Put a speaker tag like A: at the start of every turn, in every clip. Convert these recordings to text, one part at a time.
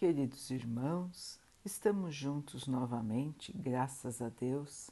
A: Queridos irmãos, estamos juntos novamente, graças a Deus.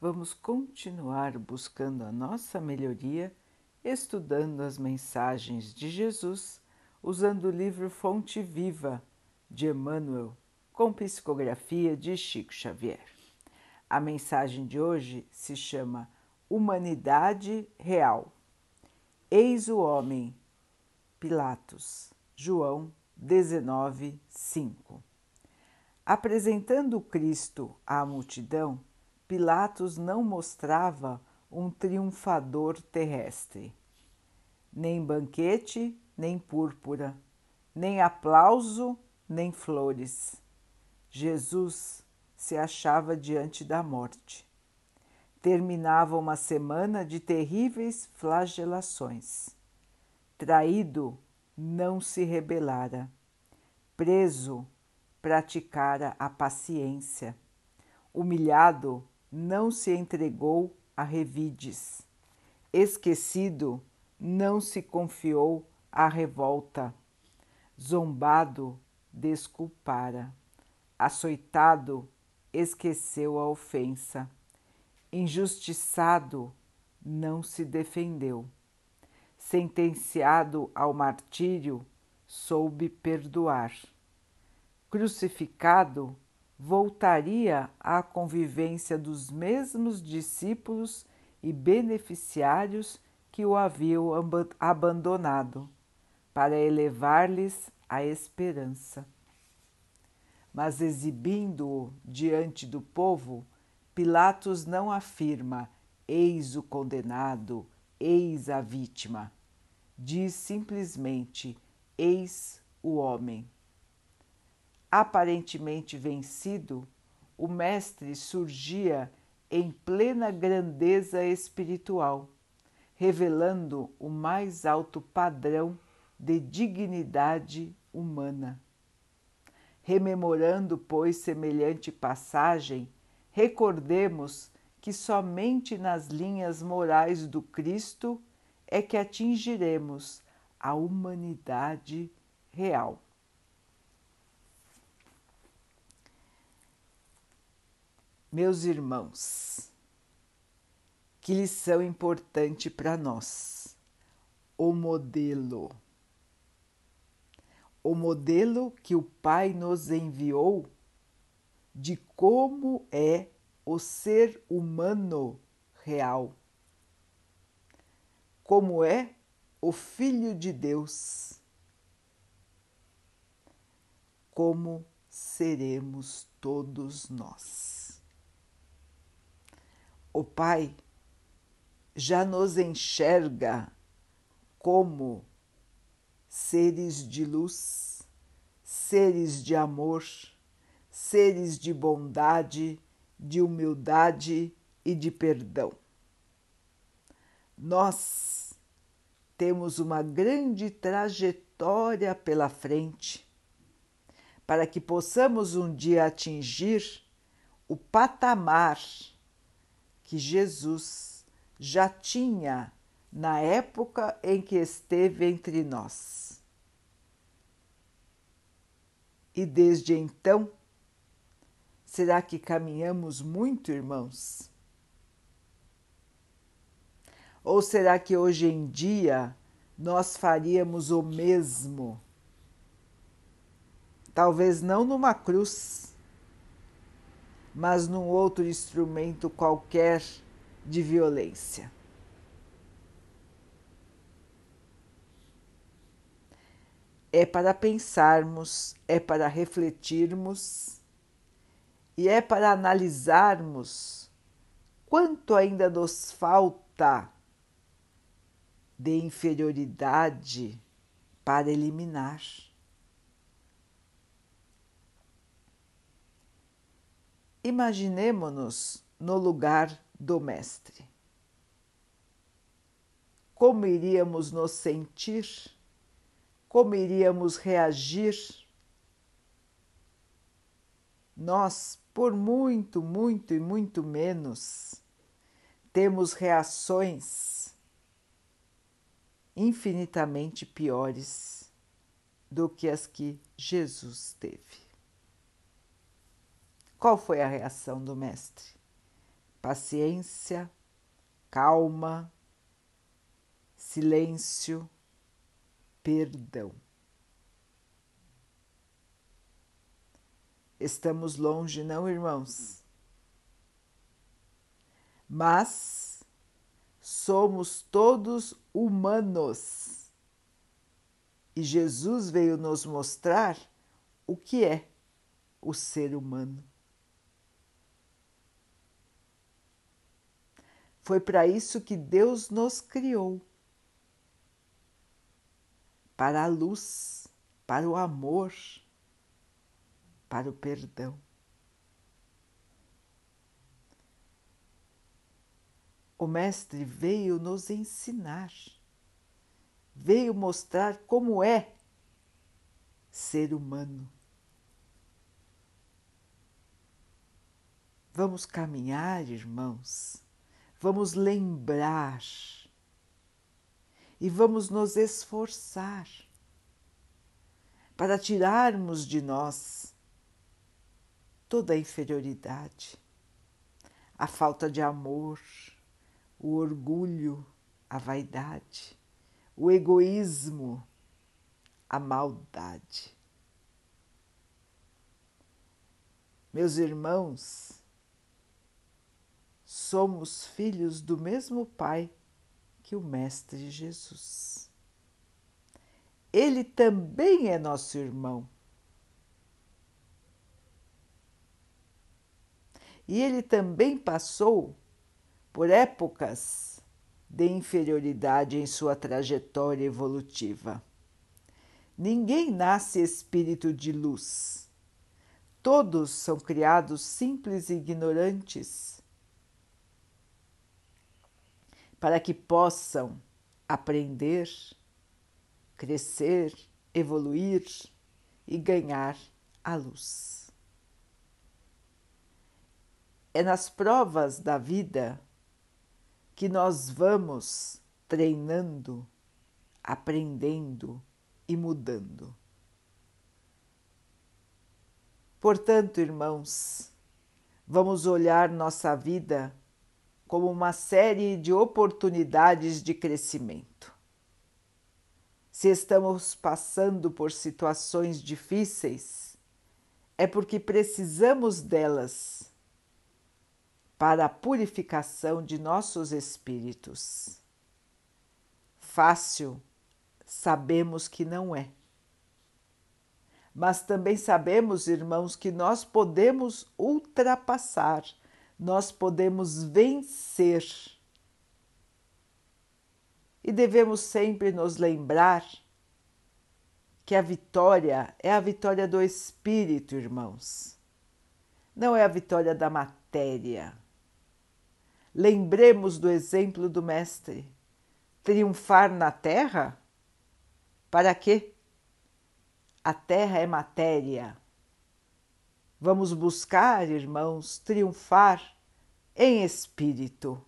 A: Vamos continuar buscando a nossa melhoria, estudando as mensagens de Jesus, usando o livro Fonte Viva de Emmanuel, com psicografia de Chico Xavier. A mensagem de hoje se chama Humanidade Real. Eis o homem, Pilatos, João 19, 5. Apresentando Cristo à multidão, Pilatos não mostrava um triunfador terrestre. Nem banquete, nem púrpura, nem aplauso, nem flores. Jesus se achava diante da morte. Terminava uma semana de terríveis flagelações. Traído não se rebelara. Preso, praticara a paciência. Humilhado, não se entregou a revides. Esquecido, não se confiou à revolta. Zombado, desculpara. Açoitado, esqueceu a ofensa. Injustiçado, não se defendeu sentenciado ao martírio, soube perdoar. Crucificado, voltaria à convivência dos mesmos discípulos e beneficiários que o haviam abandonado, para elevar-lhes a esperança. Mas exibindo-o diante do povo, Pilatos não afirma: Eis o condenado, eis a vítima. Diz simplesmente: Eis o homem. Aparentemente vencido, o Mestre surgia em plena grandeza espiritual, revelando o mais alto padrão de dignidade humana. Rememorando, pois, semelhante passagem, recordemos que somente nas linhas morais do Cristo é que atingiremos a humanidade real. Meus irmãos, que lição importante para nós. O modelo. O modelo que o Pai nos enviou de como é o ser humano real, como é o Filho de Deus, como seremos todos nós. O Pai já nos enxerga como seres de luz, seres de amor, seres de bondade de humildade e de perdão. Nós temos uma grande trajetória pela frente para que possamos um dia atingir o patamar que Jesus já tinha na época em que esteve entre nós. E desde então, Será que caminhamos muito, irmãos? Ou será que hoje em dia nós faríamos o mesmo? Talvez não numa cruz, mas num outro instrumento qualquer de violência. É para pensarmos, é para refletirmos e é para analisarmos quanto ainda nos falta de inferioridade para eliminar. Imaginemos-nos no lugar do Mestre. Como iríamos nos sentir? Como iríamos reagir? Nós por muito, muito e muito menos, temos reações infinitamente piores do que as que Jesus teve. Qual foi a reação do Mestre? Paciência, calma, silêncio, perdão. Estamos longe, não, irmãos? Mas somos todos humanos. E Jesus veio nos mostrar o que é o ser humano. Foi para isso que Deus nos criou para a luz, para o amor, para o perdão. O Mestre veio nos ensinar, veio mostrar como é ser humano. Vamos caminhar, irmãos, vamos lembrar e vamos nos esforçar para tirarmos de nós toda a inferioridade, a falta de amor, o orgulho, a vaidade, o egoísmo, a maldade. Meus irmãos, somos filhos do mesmo Pai que o Mestre Jesus. Ele também é nosso irmão. E ele também passou por épocas de inferioridade em sua trajetória evolutiva. Ninguém nasce espírito de luz. Todos são criados simples e ignorantes para que possam aprender, crescer, evoluir e ganhar a luz. É nas provas da vida que nós vamos treinando, aprendendo e mudando. Portanto, irmãos, vamos olhar nossa vida como uma série de oportunidades de crescimento. Se estamos passando por situações difíceis, é porque precisamos delas para a purificação de nossos espíritos. Fácil, sabemos que não é. Mas também sabemos, irmãos, que nós podemos ultrapassar nós podemos vencer. E devemos sempre nos lembrar que a vitória é a vitória do espírito, irmãos, não é a vitória da matéria. Lembremos do exemplo do Mestre: triunfar na terra? Para quê? A terra é matéria. Vamos buscar, irmãos, triunfar em espírito,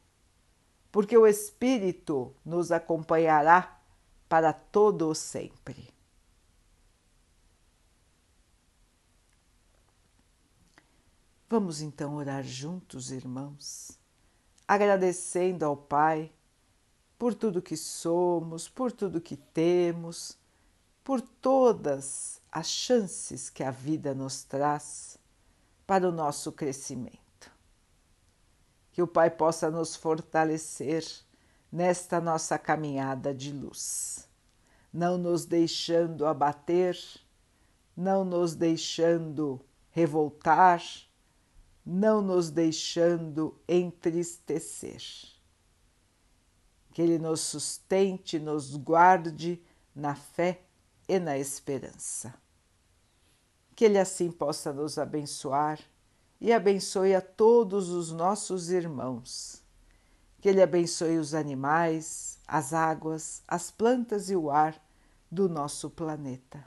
A: porque o espírito nos acompanhará para todo o sempre. Vamos então orar juntos, irmãos, agradecendo ao Pai por tudo que somos, por tudo que temos, por todas as chances que a vida nos traz para o nosso crescimento. Que o Pai possa nos fortalecer nesta nossa caminhada de luz, não nos deixando abater, não nos deixando revoltar, não nos deixando entristecer. Que Ele nos sustente, nos guarde na fé e na esperança que Ele assim possa nos abençoar e abençoe a todos os nossos irmãos. Que Ele abençoe os animais, as águas, as plantas e o ar do nosso planeta.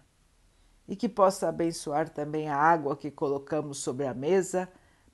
A: E que possa abençoar também a água que colocamos sobre a mesa,